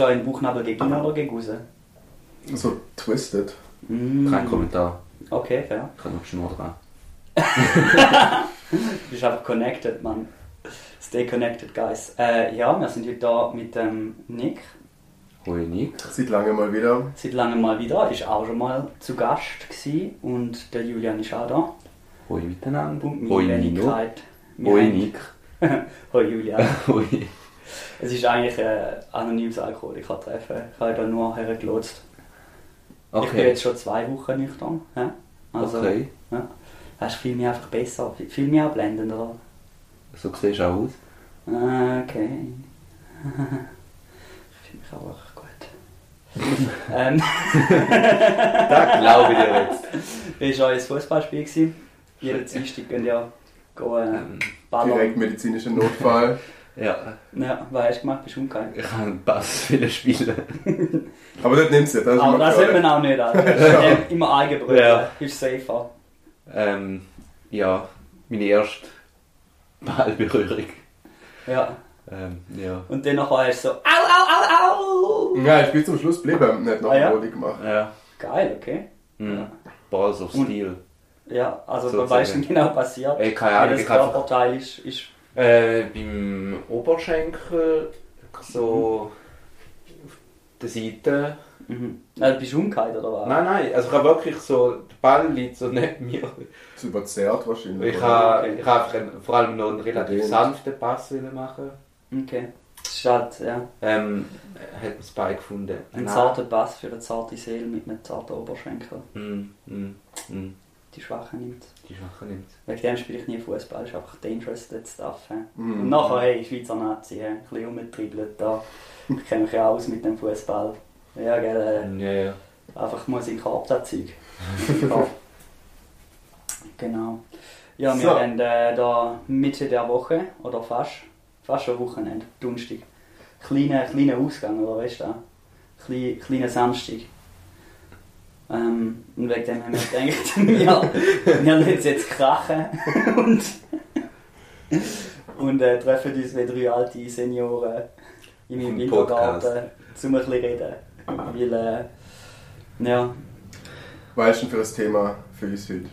Ist er in Buchnabel gegen oder gegen raus? So twisted. Mm. Kein Kommentar. Okay, fair. Ich habe noch Schnur dran. Du bist einfach connected, Mann. Stay connected, guys. Äh, ja, wir sind heute da mit dem Nick. Hoi Nick. Seit langem mal wieder. Seit langem mal wieder. Ist auch schon mal zu Gast gewesen. Und der Julian ist auch da. Hoi miteinander. Und Hoi meine Nino. Wenigkeit. Hoi Nick. Hoi Julian. Hoi. Es ist eigentlich ein anonymes Alkoholiker-Treffen. Ich habe da nur hergelotst. Ich bin Okay. jetzt schon zwei Wochen nüchtern. Ja? Also, Okay. Hast du fühl mich einfach besser, fühl mich auch blendend, oder? So siehst du auch aus. Ah, Okay. ich fühle mich auch gut. ähm, Das glaube ich dir jetzt. wie war euer Fußballspiel? Jeden Dienstag gehen ja gehen, äh, Ähm. Direkt medizinischer Notfall. Ja, Ja, was hast du gemacht? Bist du umgegangen? ich habe einen Pass viele spielen. Aber das nimmst du, das ist Aber das sollte man auch nicht. Das ist Immer Eigenbrötchen. Ja. Ist safer. Ähm, ja, meine erste Ballberührung. Ja. Ähm, ja. Und dann nachher hast du so, au, au, au, au. Ja, ich bin zum Schluss geblieben, nicht noch Ah, ja? Volley gemacht. Ja. Geil, okay. Mhm. Balls of Und- Steel. Ja, also So man weiß nicht genau passiert. Ey, keine Ahnung, einfach Körperteil ist, ist Äh, beim Oberschenkel so auf der Seite. Mhm. Also bist du umgekehrt oder was? Nein, nein, also ich habe wirklich so, der Ball liegt so neben mir. Das ist überzerrt wahrscheinlich. Ich habe Okay. ich habe einen, vor allem noch einen relativ sanften Pass machen. Okay. Halt, ja, Ähm, hat man das Bein gefunden. ein Nein. zarter Bass für eine zarte Seele mit einem zarten Oberschenkel. Mm, mm, mm. Die Schwache nimmt. Die Schwache nimmt. Wegen dem spiele ich nie Fußball, ist einfach dangerous that stuff. He. Mhm. Und nachher, hey, Schweizer Nazi, he. ein bisschen rumgetribbelt da. Ich kenne mich ja aus mit dem Fußball. Ja, gell, Ja, ja. äh, einfach muss in den Korb das Zeug. Ja. genau. Ja, wir So. haben äh, da Mitte der Woche, oder fast, fast schon Wochenende, Donnerstag, kleiner kleiner Ausgang, oder weißt du kleiner Samstag. Ähm, und wegen dem haben wir gedacht, wir, wir lassen es jetzt krachen und, und äh, treffen uns wie drei alte Senioren in meinem Wintergarten, zum ein bisschen reden. Weil, äh, ja, Was ist denn für ein Thema für uns heute?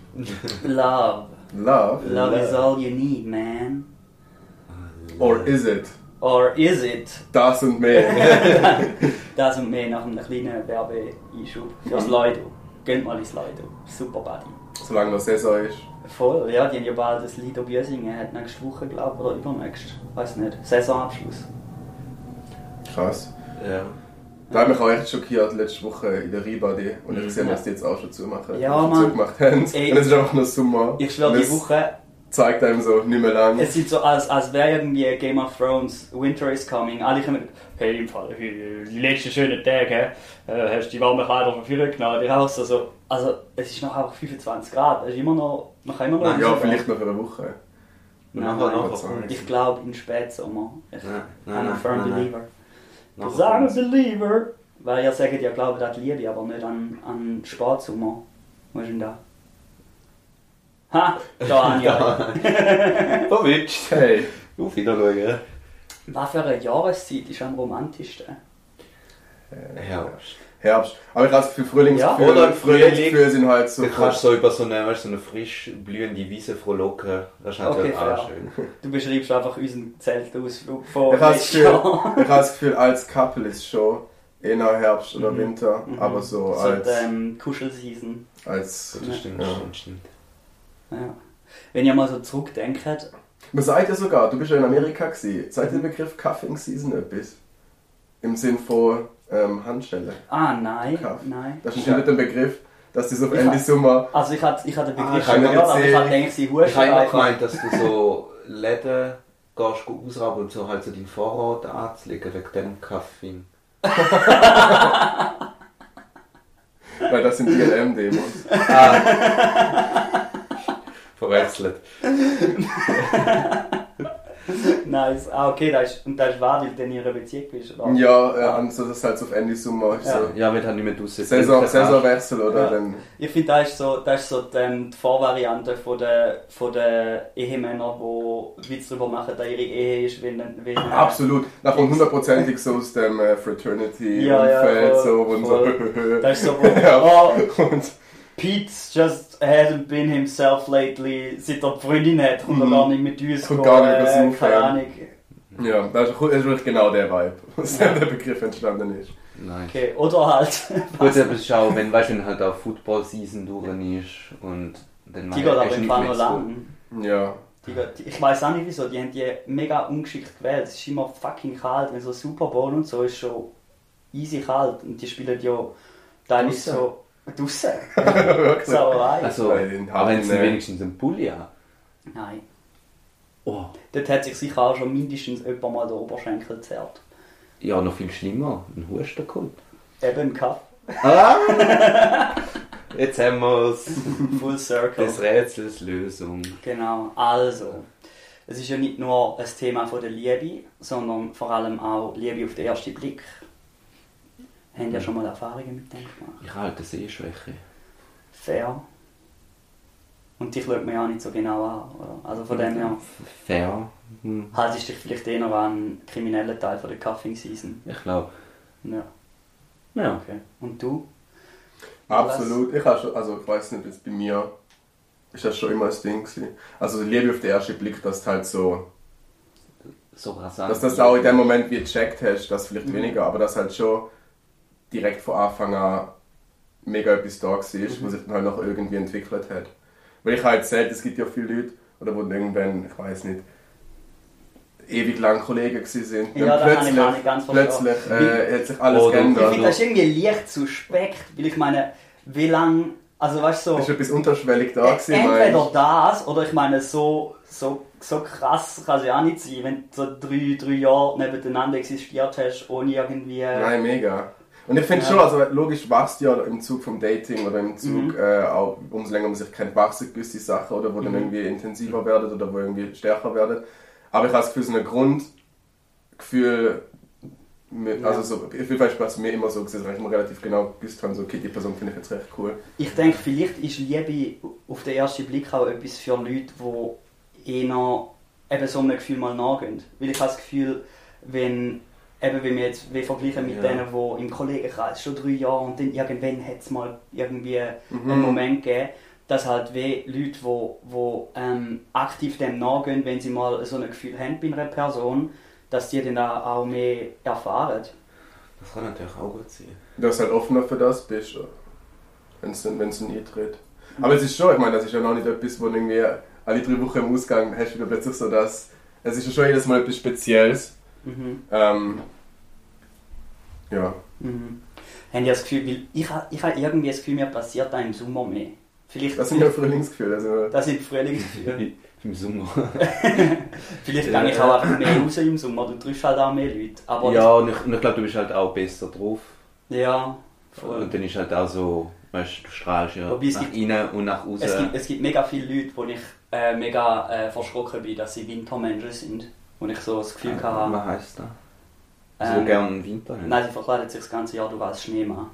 Love. Love? Love is all you need, man. Or is it? Or is it? Das und mehr. Das und mehr nach einem kleinen Werbeeinschub fürs Lido. Geht mal ins Lido. Super Buddy. Solange noch Saison ist. Voll, ja, die haben ja bald das Lido Büsingen, hat nächste Woche, glaube ich, oder übernächst. Weiß nicht. Saisonabschluss. Krass. Ja. Da hat mich auch echt schockiert letzte Woche in der Ribadi und ich gesehen, Mhm. Ja. dass die jetzt auch schon zumachen. Ja, Mann. zugemacht haben. Ey. Und es ist einfach nur Sommer. Ich schwöre, die Woche, zeigt einem so nicht mehr lang. es sieht so aus, als wäre irgendwie Game of Thrones, Winter is coming. Alle kommen, hey, im Fall, die letzten schönen Tage, äh, hast du die warmen Kleider von früher genommen, die Haus, also, also, es ist noch einfach 25 Grad, es ist immer noch, man kann immer noch Nein, ja, vielleicht noch eine Woche. Nein, nein. kommt Ich glaube in Spätsommer. Ich Nein, bin nein, ein nein, firm nein, nein. believer. Nachher Ich sage kommt's. believer. Weil ihr sagt ja, glaubt an die Liebe, aber nicht an, an Spätsommer. Wo ist denn da? Ha! Da habe ich euch. Verwitscht. Hey, Auf Wiedersehen. Was für eine Jahreszeit ist am romantischsten? Herbst. Herbst. Aber ich habe das Gefühl, Frühlingsgefühl, Ja, oder Frühling. Frühlingsgefühl sind halt so. Du kannst so über so eine, weißt, so eine frisch blühende Wiese frohlocken. Das ist natürlich Okay, fair. auch schön. Du beschreibst einfach unseren Zeltausflug von Ich habe das Gefühl, Jahr. ich habe das Gefühl, als Couple ist schon eher Herbst oder Mhm. Winter, Mhm. aber so So als, ähm, Kuschelseason. als Das stimmt, Ja. stimmt, stimmt. Ja. Wenn ihr mal so zurückdenkt, Man sagt ja sogar, du bist ja in Amerika gewesen. Sagt der Begriff Cuffing Season etwas? Im Sinn von ähm, Handschellen. ah nein, Kaff. nein. Das ist ja nicht ein Begriff, dass die so auf Ich Ende Sommer. Also ich hatte, ich hatte den Ah, Begriff ich schon gehört, aber ich hatte gedacht, sie Ich husten habe gemeint, dass du so Läden gehst go ausraben und so halt so deinen Vorrat anzulegen wegen dem Kaffee. Weil das sind DLM-Demos. Verwechselt. nice. Ah, okay, das ist, und das ist wahr, weil du in ihrer Beziehung bist, oder? Ja, ja und so, das halt so auf Ende ist Ja. so. Ja, du halt nicht mehr draussen Saison. Saisonwechsel, oder? Ja. Dann, Ich finde, das ist so, das ist so die, ähm, die Vorvariante von der, von der Ehemänner, die Witz darüber machen, dass ihre Ehe ist, wenn, wenn absolut. Da kommt hundertprozentig so aus dem äh, Fraternity-Umfeld, Ja, ja, voll, so, und voll. so. Das ist so, wo, Ja. oh, und Pete's just hasn't been himself lately, seit er die Freundin hat, kommt er Mhm. gar nicht mit uns Kommt gar nicht mehr äh, keine ja. Ahnung. ja, das ist, wirklich genau der Vibe, aus dem der Begriff entstanden ist. Nein. Okay, oder halt, Gut, aber schau, wenn, weißt, wenn halt auch Football-Season durch ist und dann die geht aber im nicht Fall so- lang. Ja. Die, geht- ich weiß auch nicht wieso, die haben die mega ungeschickt gewählt. Es ist immer fucking kalt, wenn so Super Bowl und so ist schon easy kalt und die spielen ja teilweise Draussen. so draussen. Wirklich. Sauerei. Also, Bei den aber wenn sie wenigstens einen Pulli haben. Nein. Oh. Dort hat sich sicher auch schon mindestens jemand mal der Oberschenkel gezerrt. Ja, noch viel schlimmer, einen Husten geholt. Eben ein Kaff. Ah! Jetzt haben wir es. Full Circle. Des Rätsels Lösung. Genau, also. Es ist ja nicht nur ein Thema von der Liebe, sondern vor allem auch Liebe auf den ersten Blick. Haben ja schon mal Erfahrungen mit dem gemacht? Ich halte Sehschwäche. Fair. Und dich schaut man ja auch nicht so genau an, oder? Also von dem her Fair. Hm. haltest du dich vielleicht eher an einen kriminellen Teil von der Cuffing Season. Ich glaube. Ja, Ja. okay. Und du? Absolut. Ich habe schon, also ich weiß nicht, jetzt bei mir ist das schon immer ein Ding gewesen. Also Liebe auf den ersten Blick, dass du halt so, So rasant. dass du das auch in dem Moment wie gecheckt hast, das vielleicht Mhm. weniger, aber dass halt schon direkt von Anfang an mega etwas da war, was sich dann halt noch irgendwie entwickelt hat. Weil ich halt selten, es gibt ja viele Leute, oder wo dann irgendwann, ich weiß nicht, ewig lang Kollegen gewesen sind. Ja, Dann das kann ich auch nicht ganz plötzlich äh, hat sich alles Oder- Ich geändert. finde das ist irgendwie leicht suspekt, weil ich meine, wie lang, also weißt du so... Ist etwas unterschwellig da gewesen, Entweder meinst das, oder ich meine, so, so, so krass kann es ja auch nicht sein, wenn du so drei, drei Jahre nebeneinander existiert hast, ohne irgendwie... Nein, mega. Und ich finde Ja. schon, also logisch wächst ja im Zug vom Dating oder im Zug, Mhm. äh, auch umso länger man sich kennt, wachsen gewisse Sachen oder wo dann Mhm. irgendwie intensiver werden oder wo irgendwie stärker werden. Aber ich habe das Gefühl, so ein Grundgefühl, mit, Ja. also so, ich will beispielsweise bei mir immer so gesehen, dass ich immer relativ genau gewusst habe, so, okay, die Person finde ich jetzt recht cool. Ich denke, vielleicht ist Liebe auf den ersten Blick auch etwas für Leute, die eher eben so einem Gefühl mal nachgehen. Weil ich habe das Gefühl, wenn, eben wenn wir jetzt wir vergleichen mit Ja. denen, die im Kollegenkreis schon drei Jahre und dann irgendwann hat es mal irgendwie Mhm. einen Moment gegeben, dass halt wie Leute, die, die ähm, aktiv dem nachgehen, wenn sie mal so ein Gefühl haben bei einer Person, dass die dann auch auch mehr erfahren. Das kann natürlich auch gut sein. Dass du halt offener für das bist, wenn es dann, eintritt. Aber es ist schon, ich meine, das ist ja noch nicht etwas, wo irgendwie alle drei Wochen im Ausgang hast du wieder plötzlich so das. Es ist ja schon jedes Mal etwas Spezielles. Mhm. Ähm, ja. Mhm. Haben die das Gefühl, weil ich habe ich ha irgendwie das Gefühl, mir passiert da im Sommer mehr. Vielleicht, Das sind ja Frühlingsgefühle. Also, das sind Frühlingsgefühle. Im Sommer. Vielleicht gehe ich auch einfach mehr raus im Sommer, du triffst halt auch mehr Leute. Aber ja, und ich, und ich glaube, du bist halt auch besser drauf. ja voll. Und dann ist halt auch so, weißt du, du strahlst ja Wobei es nach gibt- innen und nach Es gibt, außen. es gibt mega viele Leute, wo ich äh, mega äh, verschrocken bin, dass sie Wintermenschen sind. Wo ich so das Gefühl Was hatte, heisst das? So ähm, gerne im Winter haben? nein, sie verkleiden sich das ganze Jahr, du als Schneemann.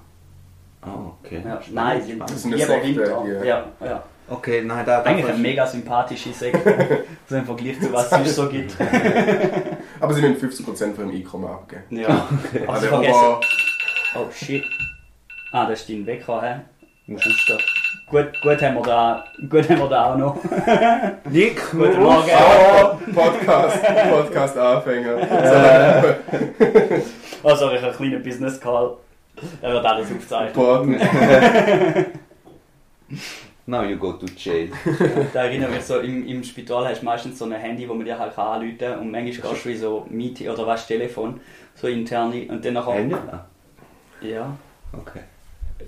Ah, okay. Ja, nein, sie lieber Sekte, Winter. die- Ja, ja. Okay, nein, da Eigentlich eine mega sympathische Sekte. so im Vergleich zu was es sonst so gibt. aber sie müssen 50% von ihrem Einkommen abgeben. Ja. Aber sie Aber vergessen. aber- Oh shit. Ah, das ist dein Wecker, hä? Musst du Gut, gut haben wir da, gut haben wir da auch noch. Nick, Guten Morgen. Oh, Podcast, Podcast-Anfänger. Oh, sorry, ich habe einen kleinen Business Call. Da wird alles aufgezeichnet. Partner. Now you go to jail. Da erinnere mich so, im, im Spital hast du meistens so ein Handy, wo man dir halt kann anrufen kann und manchmal gehst du in so Meeting oder was Telefon, so interne und dann nachher... Handy? Ja. Okay.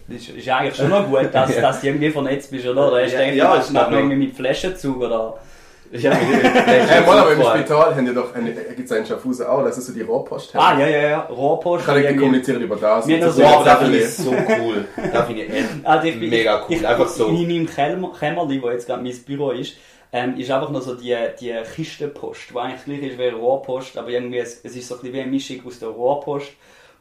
Das ist, ist eigentlich schon noch gut, dass, Ja. dass du irgendwie vernetzt bist, oder? Oder hast du Ja, gedacht, ja, noch- irgendwie mit Flaschenzug oder... Ja, Hey, mal, aber im Spital haben die doch, gibt es einen Schaffhausen auch, das ist so die Rohrpost. Ah, ja, ja, ja, Rohrpost. Ich kann nicht irgendwie- kommunizieren über das. Haben Das so- Wow, das finde ich so cool. Das finde ich echt Also ich, mega cool. Ich, Einfach so. In meinem Kämmer- Kämmerli, wo jetzt gerade mein Büro ist, ähm, ist einfach nur so die, die Kistenpost, die eigentlich gleich ist wie eine Rohrpost, aber irgendwie es, es ist so ein bisschen wie eine Mischung aus der Rohrpost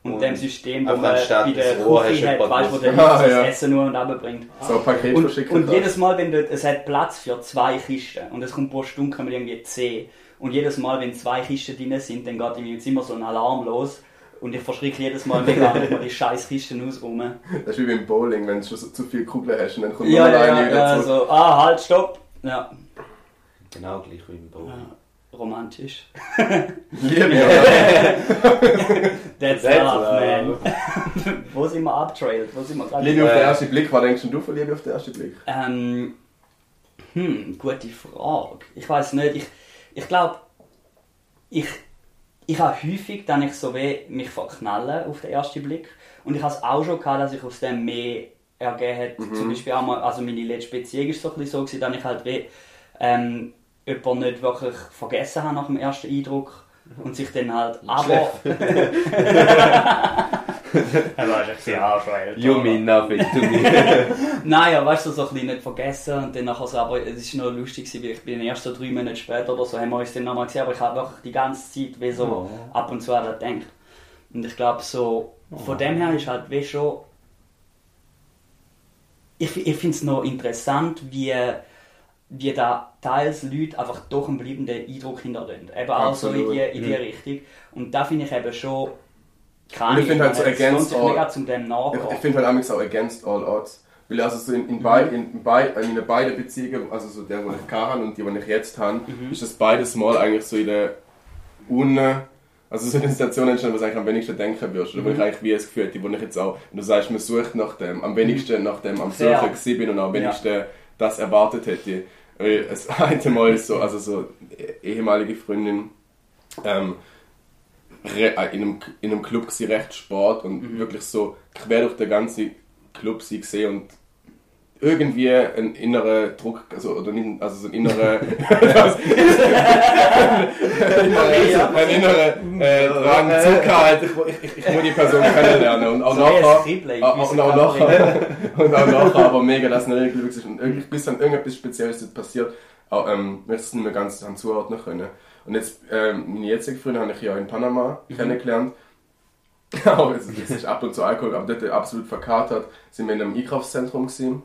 und, Und dem System, wo man anstatt bei der das Rohr hast Küche du hat, weißt, wo der Ah, Leute das ja. Essen nur und runterbringt. So ein Paket Und, verschicken und jedes Mal, wenn du, es hat Platz für zwei Kisten und es kommt pro Stunde kommen irgendwie zehn. Und jedes Mal, wenn zwei Kisten drin sind, dann geht in meinem Zimmer so ein Alarm los. Und ich verschrecke jedes Mal mega, wenn man die scheiß Kisten ausräumen. Das ist wie beim Bowling, wenn du schon so zu viele Kugeln hast und dann kommt Ja, noch ja, eine ja, wieder ja, so, ah, halt, stopp. Ja, Genau gleich wie im Bau. ja romantisch. Liebe, oder? That's, That's love, man. Wo sind wir abtrailed? Wo sind wir gerade? Liebe auf den Äh. ersten Blick, was denkst du von Liebe auf den ersten Blick? Ähm, hm, gute Frage. Ich weiß nicht. Ich, ich glaube, ich, ich habe häufig, dann ich so wie mich verknallen auf den ersten Blick. Und ich habe es auch schon gehabt, dass ich aus dem mehr ergeben hat. Mhm. Zum Beispiel auch mal, also meine letzte Beziehung ist so ein bisschen so gewesen, dass ich halt wie ähm, jemanden nicht wirklich vergessen habe nach dem ersten Eindruck. Und sich dann halt, aber... Er war echt Arschweil. You mean nothing to me. Nein, ja, weißt du, so ein bisschen nicht vergessen und dann nachher so, aber es war noch lustig, weil ich bin erst so drei Monate später oder so, haben wir uns dann nochmal gesehen, aber ich habe wirklich die ganze Zeit wie so Oh. ab und zu an das gedacht. Und ich glaube so, von dem her ist halt wie schon, ich, ich finde es noch interessant, wie, wie da teils Leute einfach doch einen bleibenden Eindruck hinterlassen. Eben auch so in die, in die Richtung. Und da finde ich eben schon, keine ich finde halt so against all- mega zum dem nachgehen. Ich, ich finde halt auch against all odds. Weil also so in, in, beid, in, beid, in meinen beiden Beziehungen, also so der, die ich hatte und die, die ich jetzt habe, ist das beides Mal eigentlich so in der Un... Also so eine Situation entstanden, wo du eigentlich am wenigsten denken wirst. Oder wo ich eigentlich wie es Gefühl hätte, wo ich jetzt auch... Und du sagst, man sucht nach dem, am wenigsten nach dem am. Suchen gewesen bin und am wenigsten das erwartet hätte. Weil Das eine Mal ist so, also so ehemalige Freundin... Ähm, äh, in einem, in einem Club gewesen, recht Sport und wirklich so quer durch den ganzen Club sie gesehen und irgendwie ein innerer Druck, also, oder nicht, also so ein innerer, ein innerer äh, Drang, Zug halt, ich, ich, ich, muss die Person kennenlernen und auch So nachher, und auch nachher, und auch nachher, aber mega, dass es nicht glücklich ist und irgendwie, bis dann irgendetwas Spezielles passiert, auch, ähm, wir es nicht mehr ganz haben zuordnen können. Und jetzt, ähm, meine jetzige Freundin habe ich ja in Panama kennengelernt. Auch, es es ist ab und zu Alkohol, aber dort absolut verkatert. Sind wir in einem Einkaufszentrum gewesen.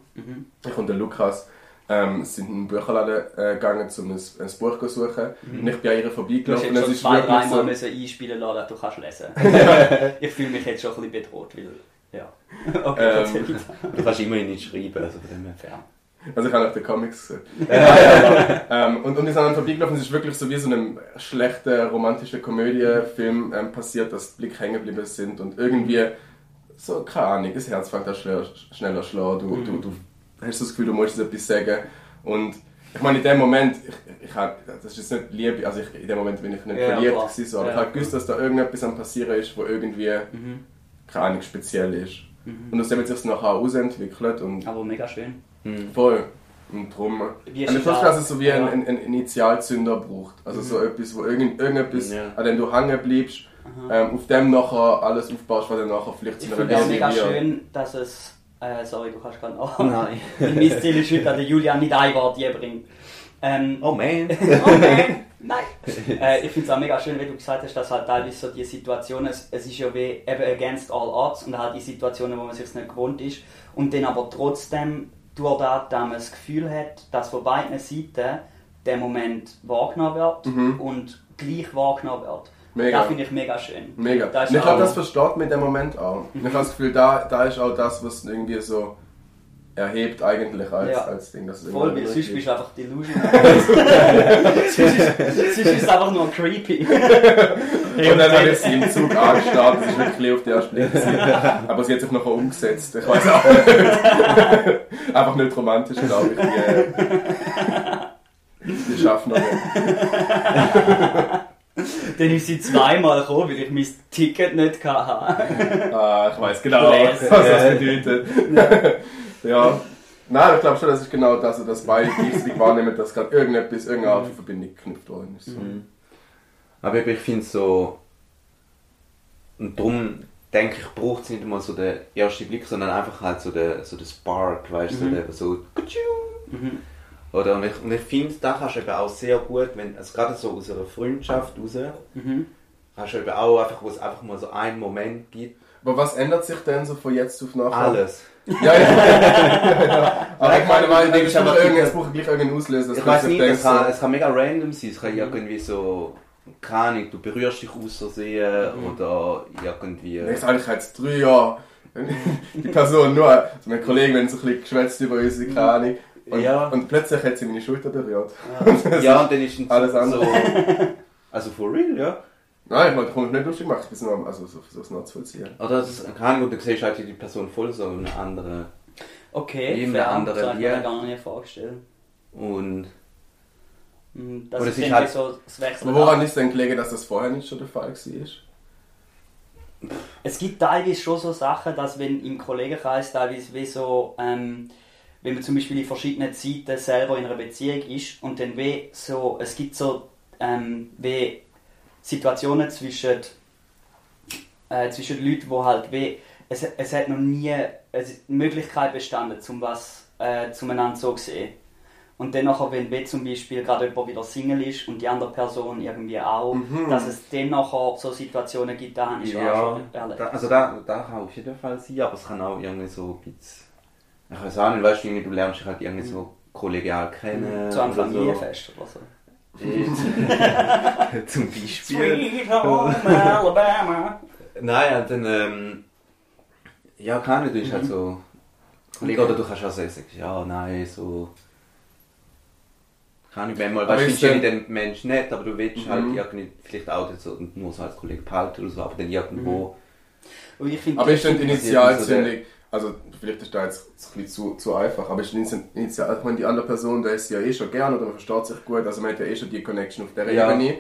Ich und der Lukas ähm, sind in einen Buchladen äh, gegangen, um ein, ein Buch zu suchen. Und ich bin an ihr Du hast vorbeigelaufen. jetzt schon zwei, dreimal so, einspielen lassen, dass du kannst lesen Ich fühle mich jetzt schon ein bisschen bedroht, weil... Ja. Okay, Ähm. Du kannst immerhin nicht schreiben, also von dem her. Also ich habe nach den Comics gesehen. ähm, und, und wir sind dann vorbeigelaufen, es ist wirklich so wie so einem schlechten romantischen Komödienfilm ähm, passiert, dass die Blick hängen geblieben sind und irgendwie so, keine Ahnung, das Herz fängt an schneller, schneller schlagen, du, du, du hast das Gefühl, du musst etwas sagen und ich meine, in dem Moment, ich, ich hab, das ist jetzt nicht Liebe, also ich, in dem Moment bin ich nicht Ja, verliebt gewesen, so, aber Ja. ich habe gewusst, dass da irgendetwas am passieren ist, wo irgendwie, Mhm. keine Ahnung, speziell ist. Und aus dem hat sich nachher auch ausentwickelt und Aber mega schön. Voll. Und drum. Wie ist Und ich es finde, auch? dass es so wie Ja. Mhm. ein, ein, ein Initialzünder braucht. Also so etwas, wo irgend, irgendetwas, Ja. an dem du hängen bleibst, ähm, auf dem nachher alles aufbaust, was dann nachher vielleicht Ich zu einer finde es mega schön, dass es... Äh, sorry, du kannst gerade noch... Nein. mein Ziel ist heute, dass der Julian nicht ein Wort je bringt. Ähm, Oh man. Oh nein, nein. äh, ich finde es auch mega schön, wie du gesagt hast, dass halt teilweise so die Situationen, es, es ist ja wie eben against all odds und halt die Situationen, wo man sich nicht gewohnt ist und dann aber trotzdem durch das, dass man das Gefühl hat, dass von beiden Seiten der Moment wahrgenommen wird und gleich wahrgenommen wird. Mega. Das finde ich mega schön. Mega. Ich glaube, das versteht mir in dem Moment auch. Und ich habe das Gefühl, da, da ist auch das, was irgendwie so erhebt eigentlich als, Ja. als Ding. Dass es Voll, weil irgendwie sonst bist du einfach delusional. sonst, ist, es einfach nur creepy. Und dann habe ich sie im Zug angestarrt, das ist wirklich auf den ersten Blick. Aber sie hat sich nachher umgesetzt. Ich weiß auch nicht. Einfach nicht romantisch, glaube ich. Die, die Schaffnerin. Dann ist sie zweimal gekommen, weil ich mein Ticket nicht hatte. Ah, ich weiß genau, was das bedeutet. ja. Nein, ich glaube schon, das ist genau das, also, dass beide gleichzeitig wahrnehmen, dass gerade irgendetwas, irgendeine Art von Verbindung geknüpft worden ist. So. Aber eben, ich finde so. Und darum denke ich, braucht es nicht mal so den ersten Blick, sondern einfach halt so den, so den Spark, weißt du, so, der so. kutschu. Oder? Und ich, und ich finde, da kannst du eben auch sehr gut, wenn, also gerade so aus einer Freundschaft raus, Mhm. kannst du eben auch einfach, wo es einfach mal so einen Moment gibt, Aber was ändert sich denn so von jetzt auf nachher? alles. Ja, ja. ja. Aber ich meine, weil ich aber- es braucht gleich irgendeinen Auslöser. Ich weiß nicht, es kann, es kann mega random sein. Es kann irgendwie so, keine Ahnung, du berührst dich aus Versehen oder irgendwie. Ich sage, ich habe jetzt drei Jahre die Person nur, so mein Kollege, wenn so ein bisschen geschwätzt über uns, keine Ahnung. Und, Ja. und plötzlich hat sie meine Schulter berührt. Ja, und dann ist es Alles so. andere. Also for real, ja. Nein, ich meine, komm nicht lustig gemacht, ich bin nur, also so, so nachzuvollziehen. Oder das, Ahnung, und du siehst halt die Person voll so in einer anderen. Okay, fair, einer anderen das mir gar nicht vorgestellt. Und Mhm, Das Oder ist es ist irgendwie halt- so das Wechseln. Aber woran ist denn gelegen, dass das vorher nicht schon der Fall war? Es gibt teilweise schon so Sachen, dass wenn im Kollegenkreis teilweise wie so, ähm, wenn man zum Beispiel in verschiedenen Zeiten selber in einer Beziehung ist und dann wie so, es gibt so ähm, wie Situationen zwischen, äh, zwischen Leuten, wo halt wie, es, es hat noch nie eine Möglichkeit bestanden, zum was äh, zueinander so zu sehen. Und dann nachher, wenn wie zum Beispiel gerade jemand wieder Single ist und die andere Person irgendwie auch, Mhm. dass es dann nachher so Situationen gibt, da habe ich ja, schon erlebt. da, also da, da kann auf jeden Fall sein, aber es kann auch irgendwie so ein bisschen. Ich weiß auch nicht, weißt du, du lernst dich halt irgendwie so kollegial kennen. Zu einem oder Familienfest oder so. so. Zum Beispiel. Sweet Home Alabama. Nein, dann, ähm, ja, keine Ahnung, du bist halt so oder du kannst auch sagen, ja, nein, so, keine Ahnung, manchmal, Aber weißt du, du denn- den Mensch nett, aber du willst halt Mhm. irgendwie, vielleicht auch so, nur so als Kollege behalten oder so, aber dann irgendwo, Und ich finde, Aber ist denn die Initialzündung, also vielleicht ist da jetzt ein bisschen zu, zu einfach, aber ich meine, die andere Person, der ist ja eh schon gern oder man versteht sich gut, also man hat ja eh schon die Connection auf der Ja. Ebene.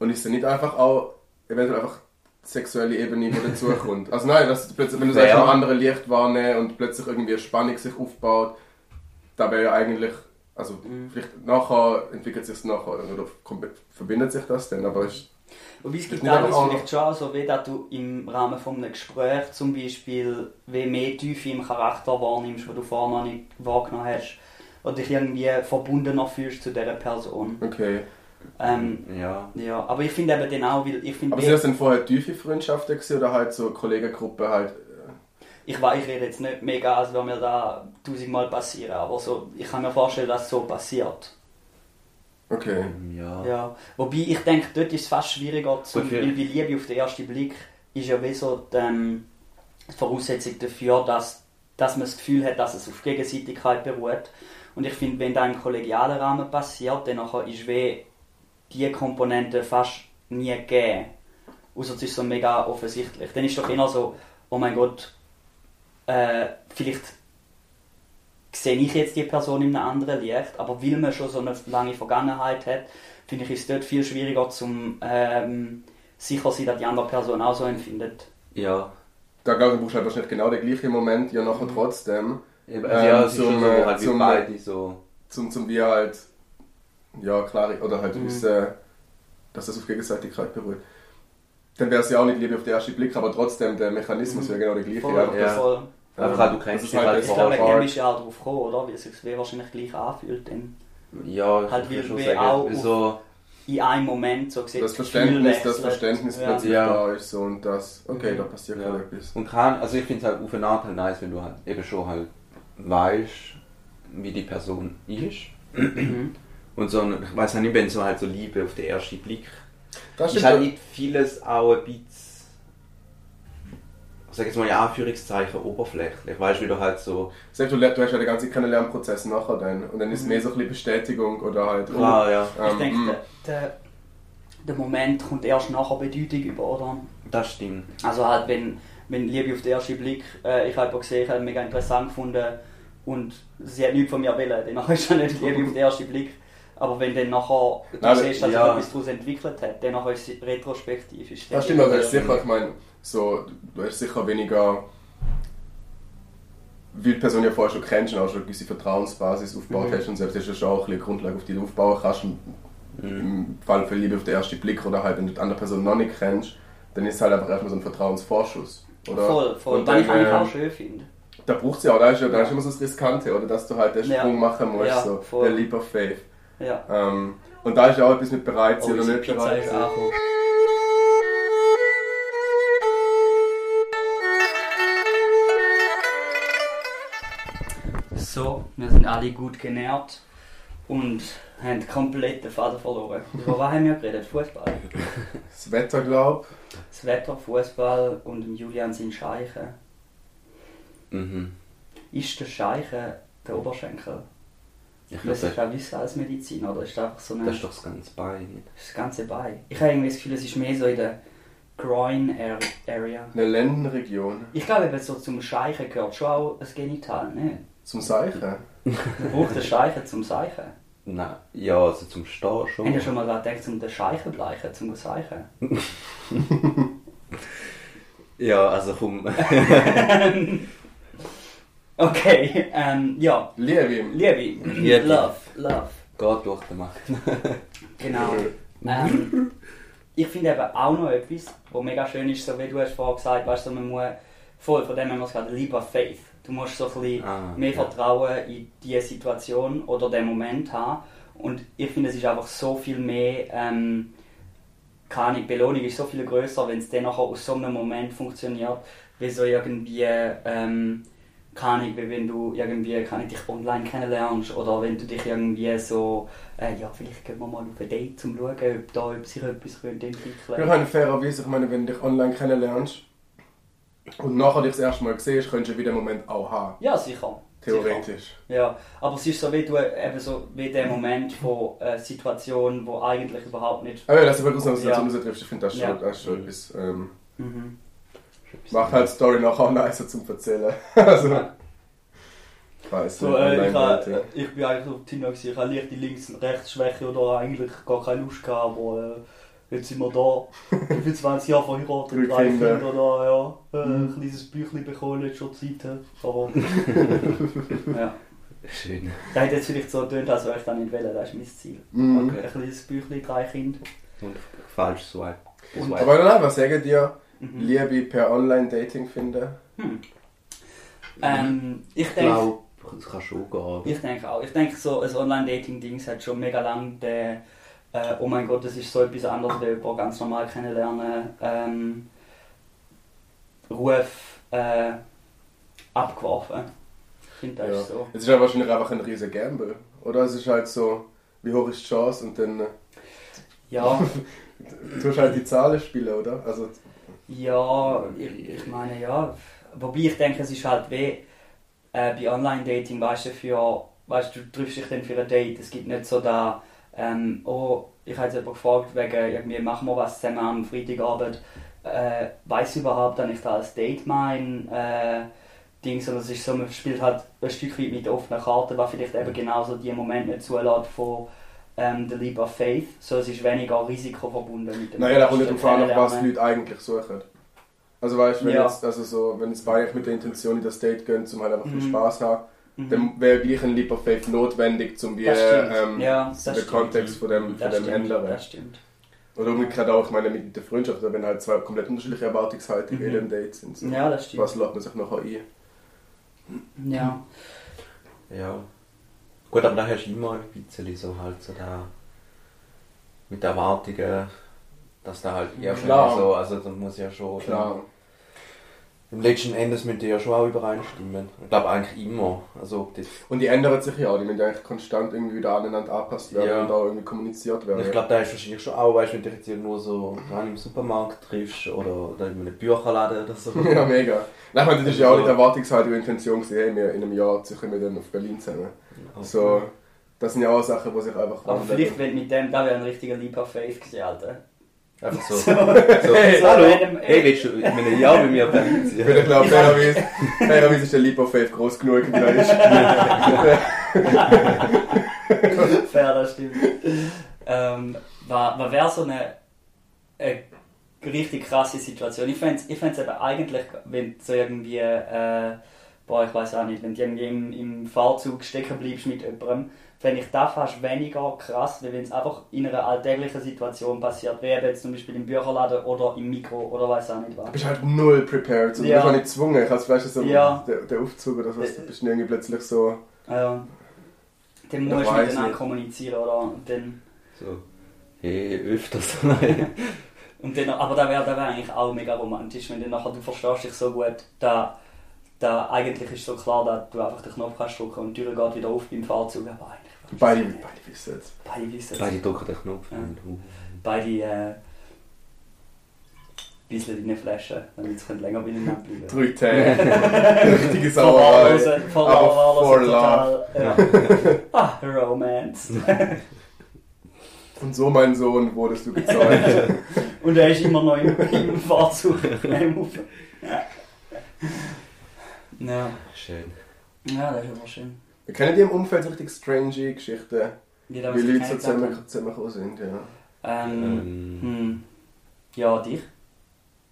Und ist dann nicht einfach auch, eventuell einfach die sexuelle Ebene, die dazukommt. Also nein, dass plötzlich, wenn du sagst, Ja. andere Licht wahrnehmen und plötzlich irgendwie eine Spannung sich aufbaut, da wäre ja eigentlich, also Mhm. vielleicht nachher entwickelt sich es nachher oder verbindet sich das dann, aber ist, Wobei es gibt teilweise auch- vielleicht schon so, wie dass du im Rahmen von einem Gespräch zum Beispiel wie mehr Tiefe im Charakter wahrnimmst, wo du vorher noch nicht wahrgenommen hast. Oder dich irgendwie verbundener fühlst zu dieser Person. okay. Ähm, ja. ja, aber ich finde eben dann auch, weil ich finde, Aber sind das denn vorher tiefe Freundschaften gewesen oder halt so Kollegengruppe halt, ich, weiß, ich rede jetzt nicht mega, als würde mir da tausendmal passieren, aber so, ich kann mir vorstellen, dass es so passiert. Okay. Ja. Ja, wobei ich denke, dort ist es fast schwieriger, zum, für- weil wie Liebe auf den ersten Blick ist ja wie so die, ähm, Voraussetzung dafür, dass, dass man das Gefühl hat, dass es auf Gegenseitigkeit beruht. Und ich finde, wenn da im kollegialen Rahmen passiert, dann ist wie diese Komponente fast nie gegeben. Außer es ist so mega offensichtlich. Dann ist doch eher so, oh mein Gott, äh, vielleicht sehe ich jetzt die Person in einem anderen Licht, aber weil man schon so eine lange Vergangenheit hat, finde ich es dort viel schwieriger zum ähm, sicher sein, dass die andere Person auch so empfindet. Ja. Da glaube ich, brauchst du halt wahrscheinlich genau den gleichen Moment, ja nachher trotzdem, Also, ja, es ist zum, schon so, äh, halt wie zum- beide so. zum, zum wir halt, ja klar, oder halt Mhm. wissen, dass das auf Gegenseitigkeit beruht. Dann wäre es ja auch nicht Liebe auf den ersten Blick, aber trotzdem, der Mechanismus wäre genau der gleiche. Voll, ja. voll. Einfach auch, du kennst dich halt halt Ich glaube. Game ist ja auch darauf gekommen, oder? Wie es sich wahrscheinlich gleich anfühlt. Dann. Ja, ich Halt würde wie- schon sagen, auch so, In einem Moment so gesehen. das Verständnis, das. Verständnis Ja. plötzlich Ja. da ist so und das, okay, Mhm. da passiert Ja. etwas. Und kann, also ich finde es halt auf eine Art halt nice, wenn du halt eben schon halt weißt, wie die Person ist. Mhm. Und so, ein- ich weiß halt nicht, wenn so halt so Liebe auf den ersten Blick. Das ist halt nicht vieles auch ein bisschen, sag jetzt mal in Anführungszeichen, oberflächlich. Weißt du, wie du halt so, Selbst du, lernst- du hast ja den ganzen Kennenlernprozess nachher dann und dann ist es Mhm. mehr so ein bisschen Bestätigung oder halt, oh, ah ja, Ich ähm, denke, mm. der, der, Moment kommt erst nachher Bedeutung über, oder? das stimmt. Also halt, wenn, wenn Liebe auf den ersten Blick, äh, ich habe jemanden gesehen, ich habe mega interessant gefunden und sie hat nichts von mir wollen, dann nachher ist es nicht Liebe auf den ersten Blick. Aber wenn dann nachher du Nein, siehst, dass ja. sich etwas daraus entwickelt hat, dann nachher ist es retrospektiv. Ist Das stimmt, ist sicher, ich meine, so, du hast sicher weniger, weil die Person ja vorher schon kennst und auch schon eine gewisse Vertrauensbasis aufgebaut Mhm. hast und selbst hast du schon auch ein bisschen Grundlage, auf die du aufbauen kannst. Und Mhm. Im Fall für Liebe auf den ersten Blick oder halt, wenn du die andere Person noch nicht kennst, dann ist es halt einfach erstmal so ein Vertrauensvorschuss. Oder? Voll, voll. Und Weil ich dann, eigentlich äh, auch schön finde. Da braucht es ja auch, da ist, ja, da ist immer so das Riskante, oder? Dass du halt den Ja. Sprung machen musst, Ja, so, voll. der Leap of Faith. Ja. Ähm, und da ist ja auch etwas mit bereit Oh, sein oder unsere nicht bereit sein. Alle gut genährt und haben komplett den Faden verloren. Über was haben wir geredet? Fußball. Das Wetter, glaub Das Wetter, Fußball und im Julian sind Scheichen. Mhm. Ist der Scheichen der Oberschenkel? Ich Das glaube, ist das, ja Wissen als Medizin, oder ist das einfach so eine... das ist doch das ganze Bein. das ganze Bein. Ich habe irgendwie das Gefühl, es ist mehr so in der Groin-Area. eine Lendenregion. Ich glaube, eben so zum Scheichen gehört schon auch das Genital, ne? Zum Seichen. Braucht den Scheichen zum Seichen. Nein, ja, also zum Stehen schon. Habt ihr schon mal gedacht, zum den Scheichen bleichen, zum Seichen? Ja, also komm. Okay, ähm, ja. Liebe. Liebe, Liebe. Love, Love. Geht durch den Macht. Genau. Ähm, ich finde eben auch noch etwas, was mega schön ist, so wie du hast vorhin gesagt weißt du, man muss, voll von dem haben wir es gerade, lieber Faith. Du musst so ein bisschen Ah, mehr ja. Vertrauen in diese Situation oder den Moment haben. Und ich finde, es ist einfach so viel mehr, ähm, keine Ahnung, Belohnung ist so viel größer, wenn es dann nachher aus so einem Moment funktioniert, wie so irgendwie, ähm, keine Ahnung, wie wenn du irgendwie, kann ich dich online kennenlernst oder wenn du dich irgendwie so, äh, ja, vielleicht gehen wir mal auf ein Date, um zu schauen, ob da ob sich etwas könnte entwickeln Ich meine, fairerweise, ich meine, wenn du dich online kennenlernst und nachher dich das erste Mal siehst, könntest du wieder einen Moment auch haben. Ja, sicher. Theoretisch. Ja, aber es ist so wie du eben so wie der Moment von äh, Situation, wo eigentlich überhaupt nicht. Aber ja, dass du wirklich aus einer Situation Ja. raustriffst, ich finde das schon, Ja. das ist schon etwas. Ähm, Mhm. macht halt die Story nachher auch nicer zum Erzählen. also, ich weiss So, nicht, äh, ich, ha, ich bin eigentlich auf Tinder, gewesen. ich habe leichte Links- und Rechtsschwäche oder eigentlich gar keine Lust gehabt, aber äh, jetzt sind wir da. Ich bin 20 Jahre verheiratet, Drei drei Kinder. Kinder da, ja. Äh, Ein kleines Büchlein bekommen, jetzt schon Zeit. Aber, ja. Schön. Das hat jetzt vielleicht so getönt, als wäre ich dann nicht wählen, das ist mein Ziel. Mhm. Okay. Ein kleines Büchlein, drei Kinder. Und falsch swipe. Und-. Aber dann, was sagen dir Mhm. Liebe per Online-Dating finden? Hm. Ähm, ich glaube, das kann schon gehen. ich denke auch. Ich denke, so ein Online-Dating-Ding hat schon mega lang den, äh, oh mein Gott, das ist so etwas anderes, wie jemanden ganz normal kennenlernen, ähm, Ruf äh, abgeworfen. Ich finde, das Ja. ist so. Es ist ja wahrscheinlich einfach ein riesiger Gamble. Oder es ist halt so, wie hoch ist die Chance und dann äh, Ja, du tust halt die Zahlen spielen, oder? Also, ja, ich, ich meine, ja. Wobei ich denke, es ist halt wie äh, bei Online-Dating, weißt du, für, weißt, du triffst dich dann für ein Date. Es gibt nicht so da, ähm, oh, ich habe jetzt jemanden gefragt, wegen irgendwie machen wir was zusammen am Freitagabend. Äh, weiß überhaupt, dass ich da als Date mein äh, Ding, sondern es ist so, man spielt halt ein Stück weit mit offenen Karten, was vielleicht eben genauso die Momente nicht zulässt von ähm, der Leap of Faith. So, es ist weniger Risiko verbunden mit dem naja, da kommt nicht darauf an, was die. Leute eigentlich suchen. Also weißt du, wenn Ja. jetzt, also so, wenn es beide mit der Intention in das Date gehen, um halt einfach viel Mhm. Spaß haben, Mhm. dann wäre gleich ein Leap of Faith notwendig, um stimmt. ähm, Ja, das den stimmt. Kontext von dem, von Das dem stimmt, ändern. das stimmt. Oder umgekehrt auch, ich meine, mit der Freundschaft, wenn halt zwei komplett unterschiedliche Erwartungshaltungen in Mhm. dem Date sind. So. Ja, das stimmt. Was lädt man sich nachher ein? Ja. Ja. Gut, aber da hast du immer ein bisschen so halt so da mit den Erwartungen, dass da halt ja schon Klar. so, also da muss ja schon Klar. Im letzten Endes müsste ja schon auch übereinstimmen. Ich glaube eigentlich immer. Also Und die ändern sich ja auch, die müssen eigentlich konstant irgendwie wieder aneinander angepasst werden Ja. und auch irgendwie kommuniziert werden. ich glaube, da ist wahrscheinlich schon auch, weißt du, wenn du dich jetzt nur so rein im Supermarkt triffst oder, oder in einem Bücherladen oder so. Ja, mega. Nein, ich meine, das ist ja auch Also- nicht die Erwartungshaltung und Intention gewesen, hey, wir in einem Jahr ziehen wir dann auf Berlin zusammen. So, das sind ja auch Sachen, die sich einfach Aber vielleicht, wenn mit dem, da wäre ein richtiger Leap of Faith gewesen, Alter. Einfach so. So. so Hey, hallo, hey, willst du in einem Jahr mit mir auf Ich ziehen? glaube, fairerweise fairerweise ist der Leap of Faith groß genug, wie er ist. Fair, das stimmt. ähm, was was wäre so eine, eine richtig krasse Situation? Ich fände es ich fänd's eben eigentlich, wenn so irgendwie äh, boah, ich weiß auch nicht, wenn du irgendwie im, im Fahrzeug stecken bleibst mit jemandem, fände ich das fast weniger krass, wie wenn es einfach in einer alltäglichen Situation passiert, wie eben jetzt zum Beispiel im Bücherladen oder im Mikro oder weiß auch nicht was. Du bist halt null prepared. So, Du Ja. bist auch nicht gezwungen. Ich weißt du, so Ja. der, der Aufzug oder was, du bist irgendwie plötzlich so. Ja. Dann musst du miteinander nicht. kommunizieren, oder? Dann, So. Hey, öfters. Und dann, aber das wäre wär eigentlich auch mega romantisch, wenn du nachher, du verstehst dich so gut, da, da eigentlich ist so klar, dass du einfach den Knopf kannst drücken und die Tür geht wieder auf beim Fahrzeug, aber. Beide, beide wissen es. Beide wissen es. Beide drücken den Knopf. Ja. Beide äh, bisschen in eine Flasche, damit sie länger bei ihnen bleiben Drei Tage. Richtige Sauerei. Verwahrlosen, Aber for verwahrlosen total. Ja. ah, Romance. Und so, mein Sohn, wurdest du gezeugt. Und er ist immer noch im, im Fahrzeug. Auf- ja. Schön. ja, das ist aber schön. Wir kennen die im Umfeld so richtig strange Geschichten, Jeder, wie Leute so zusammen, zusammengekommen sind. Ja. habe. Ähm, Ähm, hm. Ja, dich.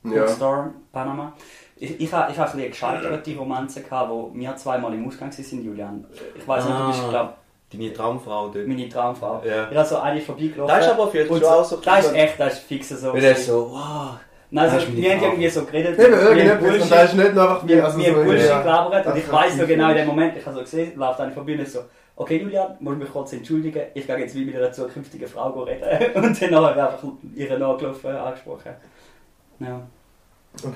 Ja. Coolstar, Panama. Ich, ich, ha- ich habe ein bisschen gescheiterte Romanzen, gehabt, wo wir zweimal im Ausgang waren, Julian. Ich weiß nicht, du bist, Ah. glaube Deine Traumfrau dort. meine Traumfrau. Ja. Ich habe so eine vorbeigelaufen. Das ist aber vielleicht und schon auch so Das ist echt, das ist fix so. Weil so, wow. Nein, also, wir haben irgendwie so geredet. Eben, wir haben irgendetwas. Und da ist nicht nur einfach wir, also wir so, haben Bullshit ja. gelabert und ich weiss so genau in dem Moment, ich habe so gesehen, läuft eine ist so, okay Julian, muss mich kurz entschuldigen, ich gehe jetzt wie mit einer zukünftigen Frau reden. Und dann habe ich einfach ihre nachgelaufen angesprochen. Ja.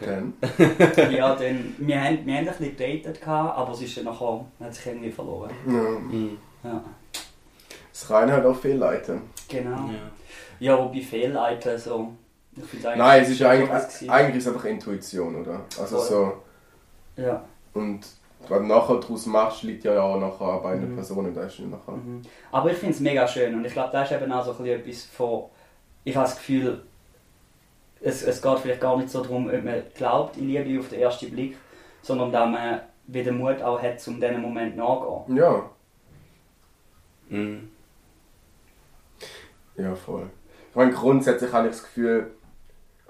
Dann? ja, dann, wir haben, wir haben ein bisschen gedatet, aber es ist dann nachher, hat sich irgendwie verloren. Ja. Mhm. Ja, Es rein halt auch viele Leute. genau. Ja. Ja, wobei Fehlleiten so. Eigentlich Nein, es ist eigentlich, eigentlich ist es einfach Intuition, oder? Also Voll. so. Ja. Und was du nachher daraus machst, liegt ja auch nachher bei einer Mhm. Person. Da ist nicht nachher. Mhm. Aber ich finde es mega schön und ich glaube, das ist eben auch so ein bisschen etwas von. Ich habe das Gefühl, es, es geht vielleicht gar nicht so darum, ob man glaubt in Liebe auf den ersten Blick, sondern dass man wieder Mut auch hat, um diesen Moment nachzugehen. Ja, Mhm. ja, voll. Ich meine, grundsätzlich habe ich das Gefühl,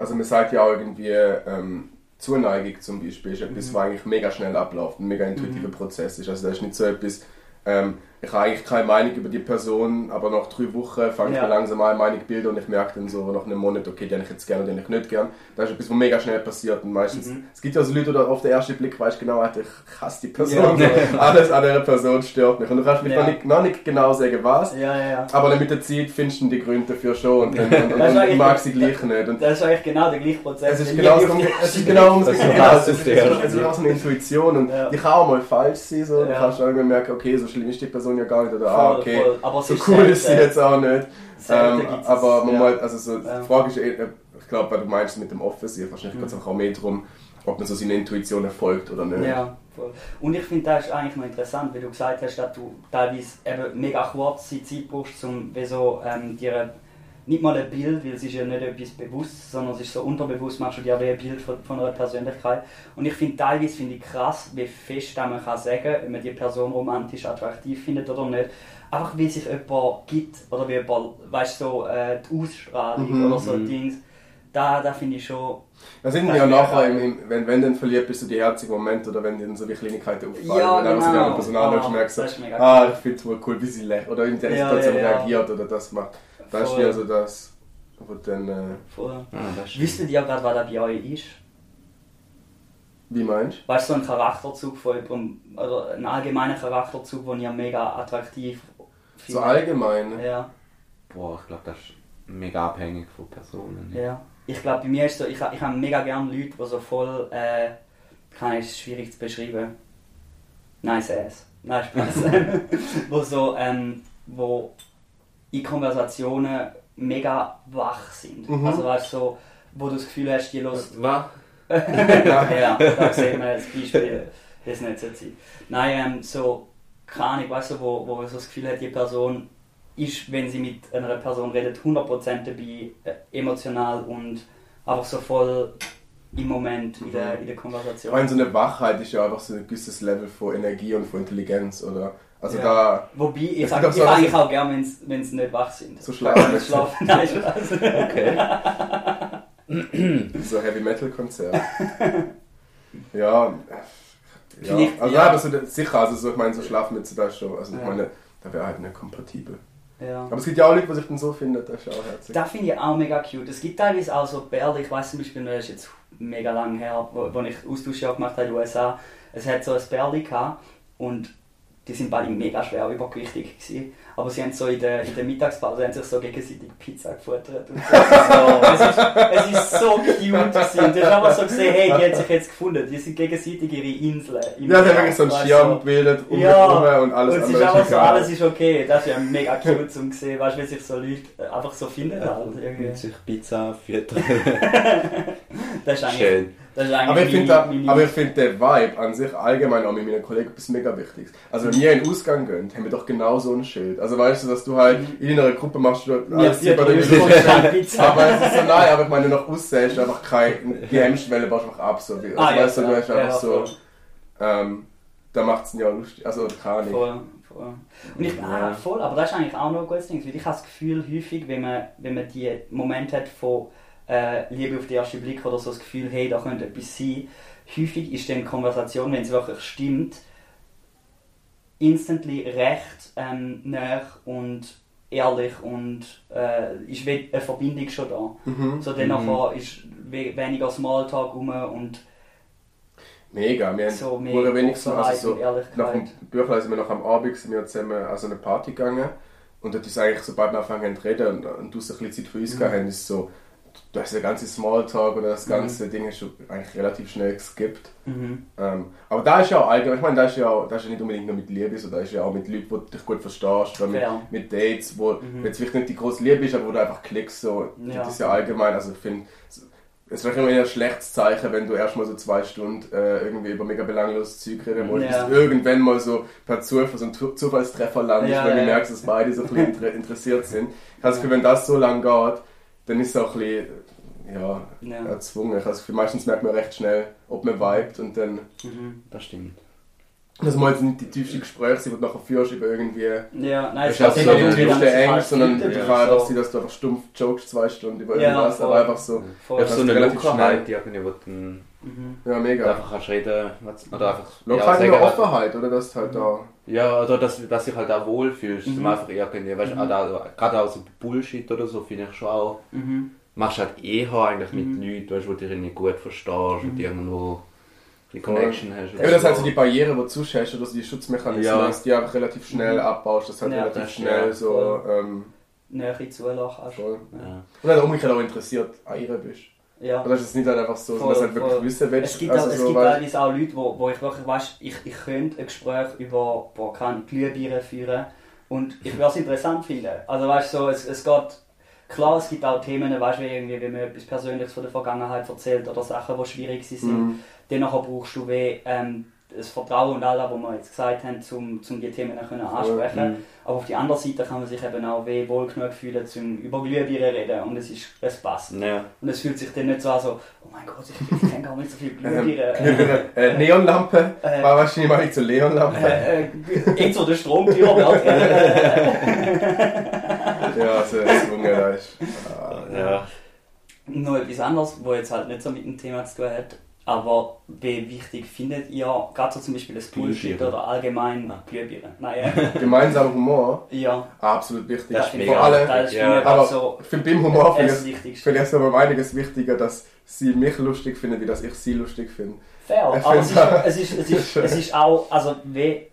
also man sagt ja auch irgendwie, ähm, Zuneigung zum Beispiel ist etwas, Mhm. was eigentlich mega schnell abläuft, ein mega intuitiver Mhm. Prozess ist. Also das ist nicht so etwas, ähm, ich habe eigentlich keine Meinung über die Person, aber nach drei Wochen fange ich Ja. mir langsam an, Meinung zu bilden und ich merke dann so nach einem Monat, okay, den ich jetzt gerne den ich nicht gern. Das ist etwas, was mega schnell passiert und meistens, Mhm. es gibt ja so Leute, die auf den ersten Blick weißt genau, ich hasse die Person, Ja. alles an dieser Person stört mich und du kannst mir Ja. noch, nicht, noch nicht genau sagen, was, Ja, ja, ja. aber dann mit der Zeit findest du die Gründe dafür schon und, und, und, und, eigentlich- magst sie gleich nicht. Und Das ist eigentlich genau der gleiche Prozess. es ist genau, Liebe so, es ist genau, Blick. es ist, Das genau, so eine Intuition und die kann auch mal falsch sein. So. Du kannst irgendwann merken, okay, so schlimm ist die Person ja gar nicht oder ah, Voll, okay, voll. Aber so ist cool ist sie selten. jetzt auch nicht. Selten Ähm, aber man ja. mal, also so, Ja. die Frage ist, ich glaube, weil du meinst mit dem Office, wahrscheinlich geht es Mhm. einfach auch mehr darum, ob man so seiner Intuition erfolgt oder nicht. Ja, voll. Und ich finde, das ist eigentlich noch interessant, wie du gesagt hast, dass du teilweise eben mega kurze Zeit brauchst, um wie so, ähm, dir nicht mal ein Bild, weil es ist ja nicht etwas bewusst, sondern es ist so unterbewusst, machst du dir ein Bild von, von einer Persönlichkeit. Und ich finde teilweise finde ich krass, wie fest man kann sagen, ob man die Person romantisch attraktiv findet oder nicht. Einfach wie sich jemand gibt oder wie jemand, weißt du, so, äh, die Ausstrahlung Mhm. oder so Mhm. Dings. Da, da finde ich schon. Das sind ja nachher, im, im, wenn, wenn du dann verliebt bist, so die herzigen Momente oder wenn dir dann so die Kleinigkeiten auffallen. Ja, wenn du einfach so genau. andere Person anschaust Ah, merkst, mega ah, ich finde es wohl cool, wie sie lächelt oder in der Ja, Situation ja, ja. reagiert oder das macht. Das ist Voll. ja so das, wo dann, äh, Voll. Ah, ist Wisst ihr gerade, was das bei euch ist? wie meinst Weißt du, so ein Charakterzug von jemandem, oder ein allgemeiner Charakterzug, den ihr mega attraktiv du? findet? So allgemein. Ja, Boah, ich glaube, das ist mega abhängig von Personen. ja. Ich glaube, bei mir ist so, ich, ich habe mega gerne Leute, die so voll, äh, kann ich es schwierig zu beschreiben. Nice ass. Nein, Spaß. wo so, ähm, wo in Konversationen mega wach sind. Mhm. Also weißt du, so, wo du das Gefühl hast, die los Was? ja, da sieht man das Beispiel, das nicht so sein. Nein, ähm, so, keine Ahnung, weißt du, wo, wo man so das Gefühl hat, die Person ist, wenn sie mit einer Person redet, 100% dabei, äh, emotional und einfach so voll im Moment in der, in der Ich Konversation. meine, so eine Wachheit ist ja einfach so ein gewisses Level von Energie und von Intelligenz, oder? Also Ja. da, Wobei, ich sage ich so- eigentlich auch gerne, wenn sie- nicht wach sind. So schlafen. Schlafen. Nein, Spaß. Okay. so Heavy Metal Konzert. ja, Ja. Vielleicht, Also, ja. aber so, sicher, also so, ich meine, so Schlafmütze, das ist schon, also ich meine, da wäre halt nicht kompatibel. Ja. Aber es gibt ja auch Leute, die sich dann so finden, das ist auch herzig. Das finde ich auch mega cute. Es gibt teilweise auch so Bärle, ich weiß zum Beispiel, das ist jetzt mega lang her, wo, wo ich Austauschjahr gemacht habe in den USA. Es hat so ein Bärli gehabt und die sind beide mega schwer übergewichtig gewesen. Aber sie haben so in der, in der Mittagspause haben sich so gegenseitig Pizza gefuttert. Und so. es, ist, es ist so cute gewesen. Und du hast einfach so gesehen, hey, die hat sich jetzt gefunden. Die sind gegenseitig ihre Inseln. Ja, hat wirklich so einen Schirm gebildet, um Ja, und alles und es ist einfach so, alles ist okay. Das ist ja mega cute zum sehen, weißt du, wie sich so Leute äh, einfach so finden. Halt, irgendwie. Mit sich Pizza füttern. Das ist eigentlich, Schön. Ist Aber ich, finde, finde der Vibe an sich allgemein auch mit meinen Kollegen etwas mega Wichtiges. Also wenn wir in den Ausgang gehen, haben wir doch genau so ein Schild. Also weißt du, dass du halt in einer Gruppe machst, du alles keine Pizza. Aber es ist so nein, aber ich meine, nach aussehen ist einfach kein, die Hemmschwelle baust du einfach ab. So. Also Ah, ja, weißt du, du klar. hast einfach Ja, so, voll. ähm, da macht es ja auch lustig, also keine Ahnung. Und ich, ah, Ja. voll, aber das ist eigentlich auch noch ein gutes Ding, weil ich habe das Gefühl, häufig, wenn man, wenn man die Momente hat von äh, Liebe auf den ersten Blick oder so das Gefühl, hey, da könnte etwas sein, häufig ist dann die Konversation, wenn es wirklich stimmt, instantly recht ähm, nah und ehrlich und äh, ist eine Verbindung schon da. Mhm. So dann nachher ist we weniger Smalltalk rum und Mega, wir haben so so mehr wenigstens, also so, und Ehrlichkeit. nach dem Büchlein sind wir noch am Abend sind wir zusammen an so eine Party gegangen und dort ist eigentlich, sobald wir angefangen haben zu reden und, und du so ein bisschen Zeit für uns Mhm. gehabt haben, ist so, du hast den ganzen Smalltalk oder das ganze Ding hast du eigentlich relativ schnell geskippt. Mhm. Ähm, aber da ist ja auch allgemein, ich meine, da ist ja, auch, da ist ja nicht unbedingt nur mit Liebe, so, da ist ja auch mit Leuten, wo du dich gut verstehst, oder mit, Fair. mit Dates, wo Mhm. jetzt vielleicht nicht die große Liebe ist, aber wo du einfach klickst, so, Ja. das ist ja allgemein, also ich finde, es ist vielleicht immer ein schlechtes Zeichen, wenn du erstmal so zwei Stunden äh, irgendwie über mega belangloses Zeug reden musst, Ja. irgendwann mal so per Zufall so ein Zufallstreffer landest, Ja, weil du merkst, dass beide so ein bisschen inter interessiert sind. Ich habe das Gefühl, wenn das so lange geht, dann ist es auch ein bisschen, ja, Ja. erzwungen. Ich das Gefühl, meistens merkt man recht schnell, ob man vibet und dann Mhm. Das stimmt. das muss jetzt nicht die tiefste Gespräche sein, die du nachher führst über irgendwie Ja, nein, Das es ist nicht die darum, tiefste wie lange es Ängste, halt sondern es oder kann so. einfach sein, dass du einfach stumpf jokest zwei Stunden über Ja, irgendwas, voll. aber einfach so, Voll. Ja, so eine Lockerheit irgendwie, wo du dann Mhm. ja mega. einfach kannst reden oder einfach... Lockerheit ja, ja, sagen, Offenheit, oder? Dass du halt da... Ja, oder dass, dass du dich halt auch wohlfühlst. Mhm. Mhm. Einfach irgendwie, weißt, Mhm. mhm. auch, gerade auch so Bullshit oder so, finde ich schon auch. Mhm. Machst halt eher eigentlich mit Mhm. Leuten, weißt, wo du dich nicht gut verstehst und irgendwo die Voll. Connection hast. Ja, das ist halt so die Barriere, die du sonst hast, oder so die Schutzmechanismen, Ja. dass die einfach relativ schnell Mhm. abbaust, dass halt Ja, relativ das- schnell so... Ähm, Nähe zulachen. voll. Ja. Und dann umgekehrt auch interessiert an ihr bist. Ja. Oder dass es nicht halt einfach so, Voll, dass du halt wirklich voll. wissen willst. Es gibt, also auch, es so, gibt teilweise auch Leute, wo, wo ich wirklich weiss, ich, ich könnte ein Gespräch über boah, keine Glühbirnen führen und ich würde es interessant finden. Also weißt du, so, es, es geht, klar, es gibt auch Themen, weißt du, wie irgendwie, wenn man etwas Persönliches von der Vergangenheit erzählt oder Sachen, die schwierig sind. Mhm. Dann brauchst du wie, ähm, das Vertrauen und alles, was wir jetzt gesagt haben, um zum die Themen können ansprechen. Mhm. Aber auf die andere Seite kann man sich eben auch wohl genug fühlen, um über Glühbirnen reden und es, ist, es passt. Ja. Und es fühlt sich dann nicht so an, so, oh mein Gott, ich, kenne gar nicht so viel Ähm, Glühbirnen. Glühbirne. äh, Neonlampe Äh, war wahrscheinlich mal nicht zur Neonlampe. äh, äh, irgend so der Stromtür. Ja, also das Junge da ist. Ah, Ja. Noch etwas anderes, was jetzt halt nicht so mit dem Thema zu tun hat. Aber wie wichtig findet ihr, gerade so zum Beispiel das Bullshit oder allgemein. Glühbirnen? Nein, äh, Gemeinsamer Humor, ja, absolut wichtig. das Vor allem, das ist ja, für aber so finde beim Humor finde ich es aber einiges wichtiger, dass sie mich lustig finden, wie dass ich sie lustig finde. Fair, Ich aber es ist, es, ist, es, ist, es ist auch, also wie,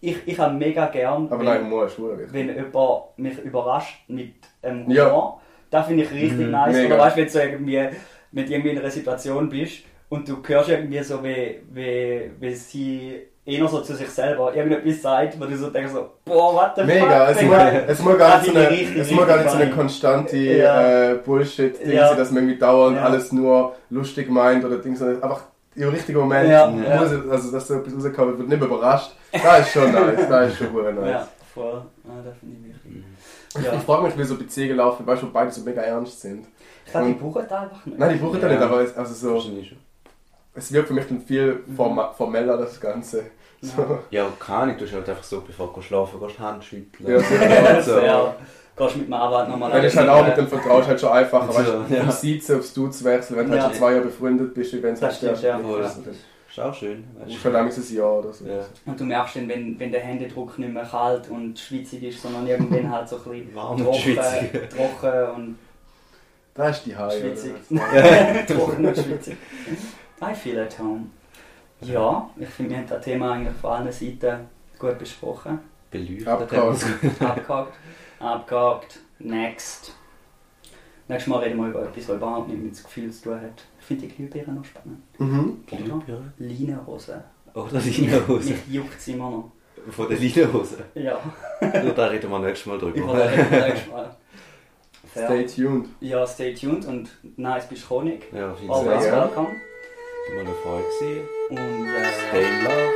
ich, ich habe mega gern, Aber wenn- nein, Humor ist wichtig. wenn jemand mich überrascht mit ähm, Humor. Ja. Das finde ich richtig Mhm, nice. mega. Oder weißt du, wenn so irgendwie mit irgendwie in einer Situation bist und du hörst irgendwie so, wie, wie, wie sie eher so zu sich selber irgendetwas sagt, wo du so denkst, so, boah, what the Mega, fuck? es muss, es muss gar nicht so eine, ich richtig, es muss gar nicht so eine konstante Ja. äh, Bullshit-Ding Ja. sein, dass man irgendwie dauernd Ja. alles nur lustig meint oder Ding, sondern einfach im richtigen Moment, Ja, muss es- also dass da etwas rauskommt, wird nicht mehr überrascht. Das ist schon nice, das ist schon hure nice. Ja, voll. Ah, das finde ich wichtig. Ich frage mich, wie so Beziehungen laufen, weißt du, wo beide so mega ernst sind. Ich glaube, die Und- brauchen das einfach nicht. Nein, die brauchen da Ja. nicht, aber es, also so, es wirkt für mich dann viel formeller, das Ganze. So. Ja, keine Ahnung, du hast halt einfach so, bevor du schlafen gehst, Hand schütteln. Ja, sicher. so. Ja. Gehst mit dem Arbeit nochmal Dann ist halt auch mit dem Vertrauen halt schon einfacher, So, weißt du, ja. Siezen aufs Du zu wechseln, wenn du Ja. halt schon zwei Jahre befreundet bist, wenn es Das halt stimmt, ja. Also, Ist auch schön. Das Weißt ist halt ein Jahr oder so. Ja. Und du merkst dann, wenn, wenn der Händedruck nicht mehr kalt und schwitzig ist, sondern irgendwann halt so ein bisschen Warm und trocken, schwitzig. trocken und Das ist die Haie. schwitzig. trocken und schwitzig. I feel at home. Ja, ich finde, wir haben das Thema eigentlich von allen Seiten gut besprochen. Beleuchtet. Abgehakt. Abgehakt, abgehakt, next. Nächstes Mal reden wir über etwas, was überhaupt nicht mit dem Gefühl zu tun hat. Ich finde die Glühbirne noch spannend. Mhm. Glühbirne. Leinenhose. Oder Leinenhose. Mich juckt sie immer noch. Von der Leinenhose. Ja, Nur da reden wir nächstes Mal drüber. wollte nächstes Mal. Fair. Stay tuned. Ja, stay tuned und nice bist du Chronik. Ja, jeden Always Sehr welcome. Mal eine Freude. Und äh, Stay in love.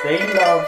stay in love.